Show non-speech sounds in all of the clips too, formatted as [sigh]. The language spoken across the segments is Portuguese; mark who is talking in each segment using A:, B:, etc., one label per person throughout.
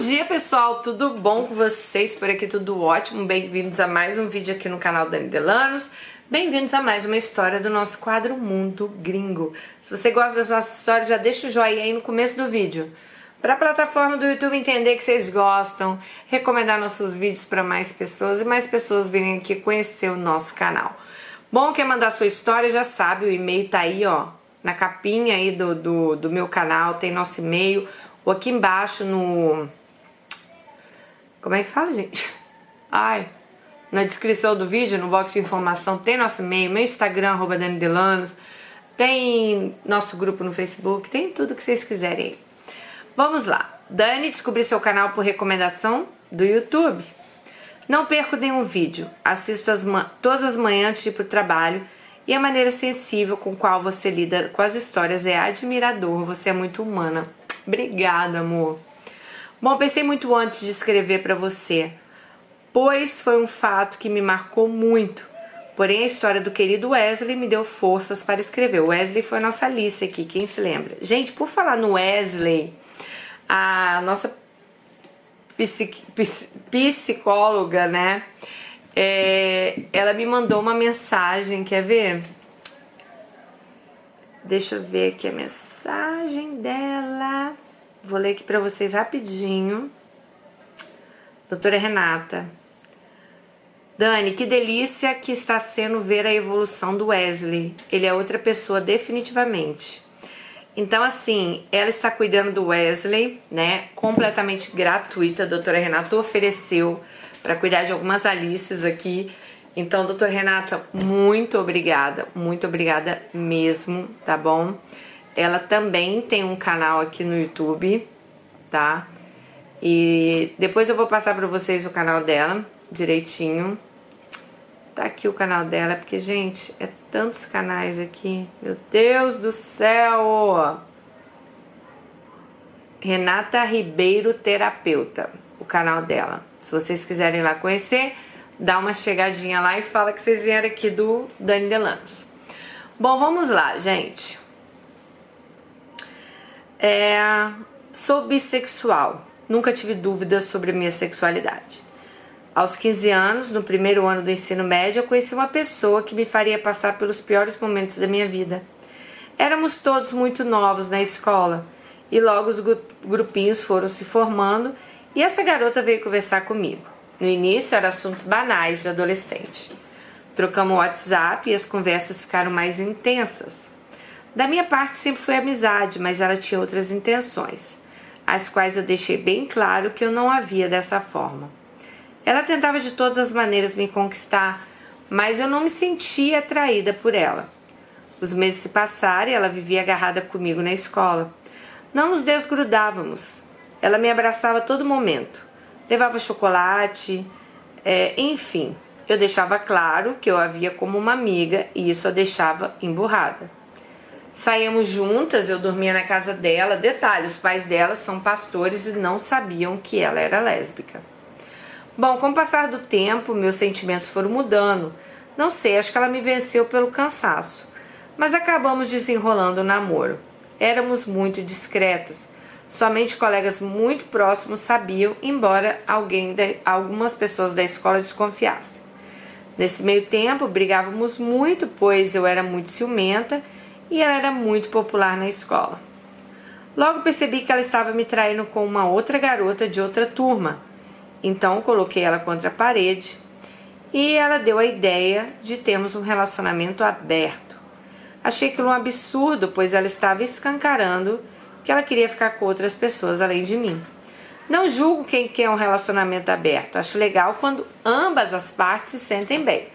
A: dia, pessoal! Tudo bom com vocês? Por aqui tudo ótimo. Bem-vindos a mais um vídeo aqui no canal Dani Delanos. Bem-vindos a mais uma história do nosso quadro Mundo Gringo. Se você gosta das nossas histórias, já deixa o joinha aí no começo do vídeo. Para a plataforma do YouTube entender que vocês gostam, recomendar nossos vídeos para mais pessoas e mais pessoas virem aqui conhecer o nosso canal. Bom, quer mandar sua história, já sabe, o e-mail tá aí, ó, na capinha aí do, do, do meu canal, tem nosso e-mail ou aqui embaixo no. Como é que fala, gente? [laughs] Ai. Na descrição do vídeo, no box de informação, tem nosso e-mail, meu Instagram, arroba Dani Delanos, tem nosso grupo no Facebook, tem tudo que vocês quiserem. Vamos lá. Dani, descobri seu canal por recomendação do YouTube. Não perco nenhum vídeo. Assisto as todas as manhãs antes de ir pro trabalho e a maneira sensível com qual você lida com as histórias é admirador. Você é muito humana. Obrigada, amor. Bom, pensei muito antes de escrever para você, pois foi um fato que me marcou muito. Porém, a história do querido Wesley me deu forças para escrever. O Wesley foi a nossa Alice aqui, quem se lembra? Gente, por falar no Wesley, a nossa psicóloga, né? É, ela me mandou uma mensagem, quer ver? Deixa eu ver aqui a mensagem dela. Vou ler aqui para vocês rapidinho. Doutora Renata. Dani, que delícia que está sendo ver a evolução do Wesley. Ele é outra pessoa definitivamente. Então, assim, ela está cuidando do Wesley, né? Completamente gratuita. A doutora Renata ofereceu para cuidar de algumas Alices aqui então, doutor Renata, muito obrigada, muito obrigada mesmo, tá bom? Ela também tem um canal aqui no YouTube, tá? E depois eu vou passar para vocês o canal dela direitinho. Tá aqui o canal dela, porque, gente, é tantos canais aqui. Meu Deus do céu! Renata Ribeiro Terapeuta, o canal dela. Se vocês quiserem lá conhecer, dá uma chegadinha lá e fala que vocês vieram aqui do Dani Delanos. Bom, vamos lá, gente. É, sou bissexual. Nunca tive dúvidas sobre minha sexualidade. Aos 15 anos, no primeiro ano do ensino médio, eu conheci uma pessoa que me faria passar pelos piores momentos da minha vida. Éramos todos muito novos na escola e logo os grupinhos foram se formando e essa garota veio conversar comigo. No início eram assuntos banais de adolescente. Trocamos o WhatsApp e as conversas ficaram mais intensas. Da minha parte sempre foi amizade, mas ela tinha outras intenções, as quais eu deixei bem claro que eu não havia dessa forma. Ela tentava de todas as maneiras me conquistar, mas eu não me sentia atraída por ela. Os meses se passaram e ela vivia agarrada comigo na escola. Não nos desgrudávamos. Ela me abraçava a todo momento levava chocolate, é, enfim, eu deixava claro que eu havia como uma amiga e isso a deixava emburrada. Saíamos juntas, eu dormia na casa dela. Detalhe: os pais dela são pastores e não sabiam que ela era lésbica. Bom, com o passar do tempo, meus sentimentos foram mudando. Não sei, acho que ela me venceu pelo cansaço. Mas acabamos desenrolando o namoro. Éramos muito discretas Somente colegas muito próximos sabiam, embora alguém de, algumas pessoas da escola desconfiassem. Nesse meio tempo, brigávamos muito, pois eu era muito ciumenta e ela era muito popular na escola. Logo percebi que ela estava me traindo com uma outra garota de outra turma. Então coloquei ela contra a parede e ela deu a ideia de termos um relacionamento aberto. Achei aquilo um absurdo, pois ela estava escancarando que ela queria ficar com outras pessoas além de mim. Não julgo quem quer um relacionamento aberto, acho legal quando ambas as partes se sentem bem,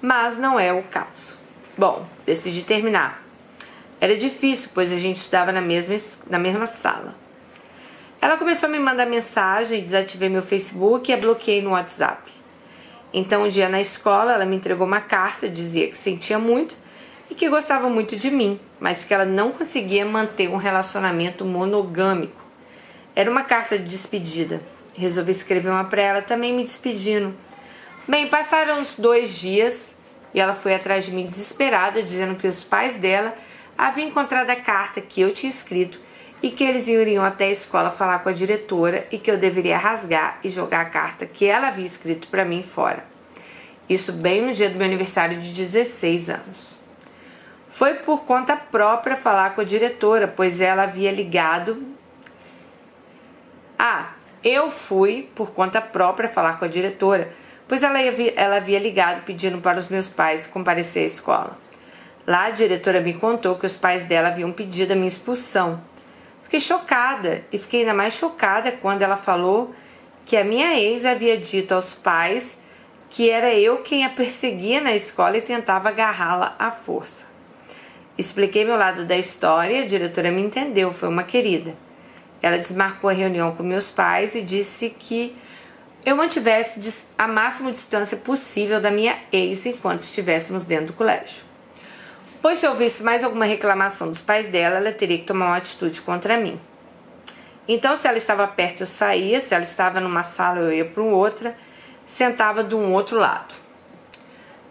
A: mas não é o caso. Bom, decidi terminar. Era difícil, pois a gente estudava na mesma, na mesma sala. Ela começou a me mandar mensagem, desativei meu Facebook e a bloqueei no WhatsApp. Então, um dia na escola, ela me entregou uma carta, dizia que sentia muito e que gostava muito de mim, mas que ela não conseguia manter um relacionamento monogâmico. Era uma carta de despedida. Resolvi escrever uma para ela também me despedindo. Bem, passaram uns dois dias e ela foi atrás de mim desesperada, dizendo que os pais dela haviam encontrado a carta que eu tinha escrito e que eles iriam até a escola falar com a diretora e que eu deveria rasgar e jogar a carta que ela havia escrito para mim fora. Isso bem no dia do meu aniversário de 16 anos. Foi por conta própria falar com a diretora, pois ela havia ligado. Ah, eu fui por conta própria falar com a diretora, pois ela havia, ela havia ligado pedindo para os meus pais comparecer à escola. Lá a diretora me contou que os pais dela haviam pedido a minha expulsão. Fiquei chocada e fiquei ainda mais chocada quando ela falou que a minha ex havia dito aos pais que era eu quem a perseguia na escola e tentava agarrá-la à força. Expliquei meu lado da história, a diretora me entendeu, foi uma querida. Ela desmarcou a reunião com meus pais e disse que eu mantivesse a máxima distância possível da minha ex enquanto estivéssemos dentro do colégio. Pois se houvesse mais alguma reclamação dos pais dela, ela teria que tomar uma atitude contra mim. Então, se ela estava perto, eu saía, se ela estava numa sala, eu ia para outra sentava de um outro lado.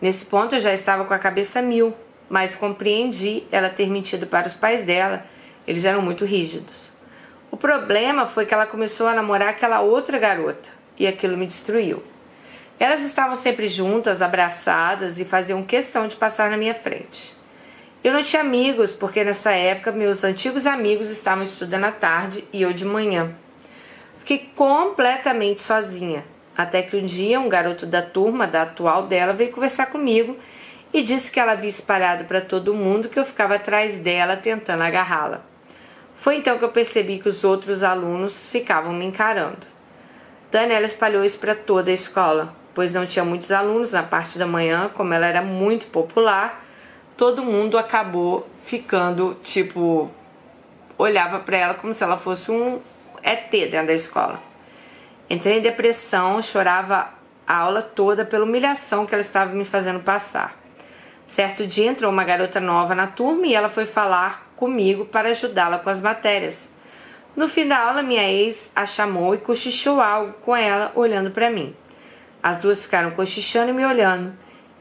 A: Nesse ponto eu já estava com a cabeça mil, mas compreendi ela ter mentido para os pais dela, eles eram muito rígidos. O problema foi que ela começou a namorar aquela outra garota e aquilo me destruiu. Elas estavam sempre juntas, abraçadas e faziam questão de passar na minha frente. Eu não tinha amigos porque nessa época meus antigos amigos estavam estudando à tarde e eu de manhã. Fiquei completamente sozinha até que um dia um garoto da turma, da atual dela, veio conversar comigo e disse que ela havia espalhado para todo mundo que eu ficava atrás dela tentando agarrá-la. Foi então que eu percebi que os outros alunos ficavam me encarando. Daniela espalhou isso para toda a escola, pois não tinha muitos alunos na parte da manhã, como ela era muito popular, todo mundo acabou ficando tipo olhava para ela como se ela fosse um ET dentro da escola. Entrei em depressão, chorava a aula toda pela humilhação que ela estava me fazendo passar. Certo dia entrou uma garota nova na turma e ela foi falar comigo para ajudá-la com as matérias. No fim da aula, minha ex a chamou e cochichou algo com ela, olhando para mim. As duas ficaram cochichando e me olhando,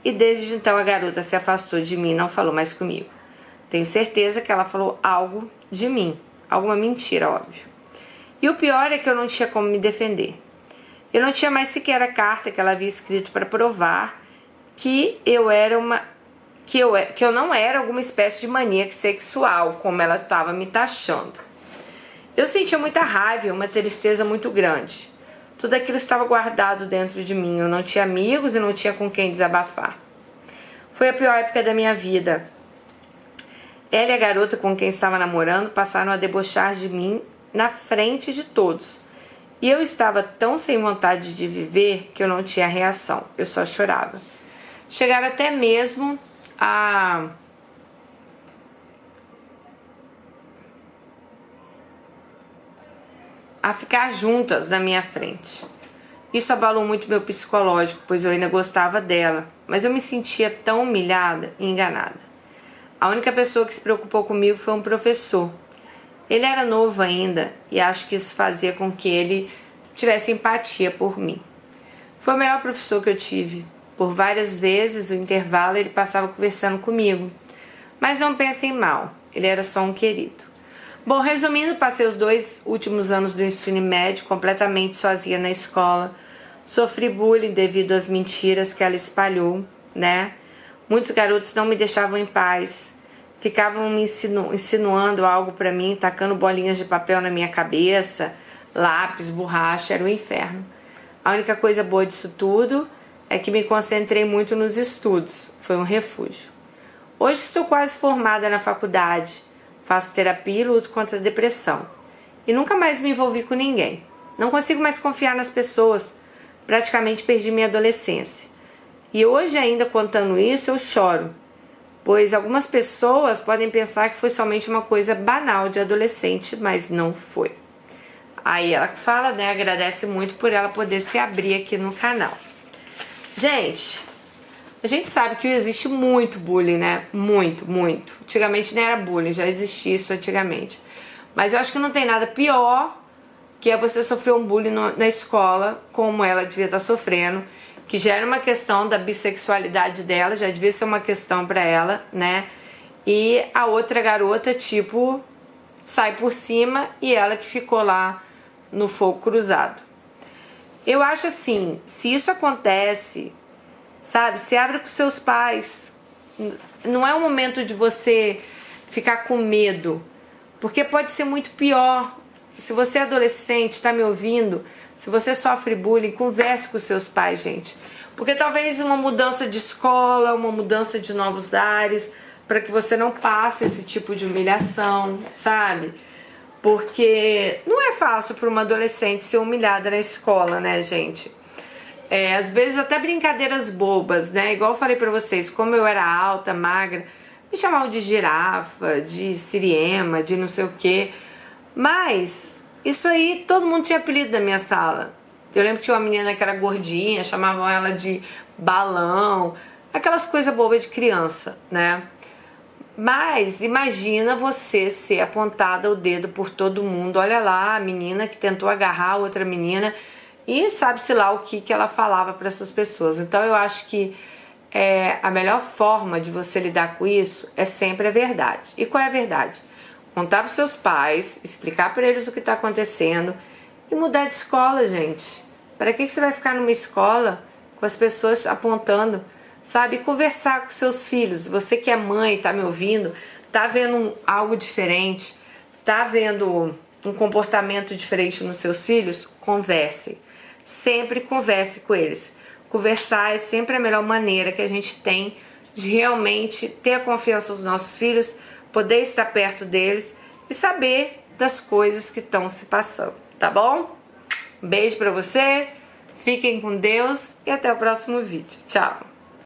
A: e desde então a garota se afastou de mim e não falou mais comigo. Tenho certeza que ela falou algo de mim, alguma mentira, óbvio. E o pior é que eu não tinha como me defender. Eu não tinha mais sequer a carta que ela havia escrito para provar que eu era uma que eu, que eu não era alguma espécie de maníaca sexual, como ela estava me taxando. Eu sentia muita raiva, uma tristeza muito grande. Tudo aquilo estava guardado dentro de mim. Eu não tinha amigos e não tinha com quem desabafar. Foi a pior época da minha vida. Ela e a garota com quem estava namorando passaram a debochar de mim na frente de todos. E eu estava tão sem vontade de viver que eu não tinha reação, eu só chorava. Chegaram até mesmo a a ficar juntas na minha frente. Isso abalou muito meu psicológico, pois eu ainda gostava dela, mas eu me sentia tão humilhada e enganada. A única pessoa que se preocupou comigo foi um professor, ele era novo ainda e acho que isso fazia com que ele tivesse empatia por mim. Foi o melhor professor que eu tive. Por várias vezes, o intervalo, ele passava conversando comigo. Mas não pensem mal, ele era só um querido. Bom, resumindo, passei os dois últimos anos do ensino médio completamente sozinha na escola. Sofri bullying devido às mentiras que ela espalhou, né? Muitos garotos não me deixavam em paz ficavam me insinu insinuando algo para mim, tacando bolinhas de papel na minha cabeça, lápis, borracha, era o um inferno. A única coisa boa disso tudo é que me concentrei muito nos estudos, foi um refúgio. Hoje estou quase formada na faculdade, faço terapia e luto contra a depressão. E nunca mais me envolvi com ninguém. Não consigo mais confiar nas pessoas. Praticamente perdi minha adolescência. E hoje, ainda contando isso, eu choro, pois algumas pessoas podem pensar que foi somente uma coisa banal de adolescente, mas não foi. Aí ela fala, né, agradece muito por ela poder se abrir aqui no canal. Gente, a gente sabe que existe muito bullying, né? Muito, muito. Antigamente não era bullying, já existia isso antigamente. Mas eu acho que não tem nada pior que é você sofrer um bullying no, na escola, como ela devia estar sofrendo que já era uma questão da bissexualidade dela, já devia ser uma questão para ela, né? E a outra garota, tipo, sai por cima e ela que ficou lá no fogo cruzado. Eu acho assim, se isso acontece, sabe, se abre com seus pais. Não é o momento de você ficar com medo, porque pode ser muito pior. Se você é adolescente, está me ouvindo, se você sofre bullying, converse com seus pais, gente. Porque talvez uma mudança de escola, uma mudança de novos ares, para que você não passe esse tipo de humilhação, sabe? Porque não é fácil para uma adolescente ser humilhada na escola, né, gente? É, às vezes até brincadeiras bobas, né? Igual eu falei para vocês, como eu era alta, magra, me chamavam de girafa, de siriema, de não sei o quê. Mas isso aí, todo mundo tinha apelido na minha sala. Eu lembro que tinha uma menina que era gordinha, chamavam ela de balão, aquelas coisas bobas de criança, né? Mas imagina você ser apontada o dedo por todo mundo. Olha lá, a menina que tentou agarrar outra menina e sabe-se lá o que, que ela falava para essas pessoas. Então eu acho que é, a melhor forma de você lidar com isso é sempre a verdade. E qual é a verdade? Contar para seus pais, explicar para eles o que está acontecendo e mudar de escola, gente. Para que, que você vai ficar numa escola com as pessoas apontando? Sabe? Conversar com seus filhos. Você que é mãe, está me ouvindo, está vendo algo diferente, está vendo um comportamento diferente nos seus filhos? Converse. Sempre converse com eles. Conversar é sempre a melhor maneira que a gente tem de realmente ter a confiança dos nossos filhos, poder estar perto deles e saber das coisas que estão se passando, tá bom? Um beijo para você, fiquem com Deus e até o próximo vídeo. Tchau!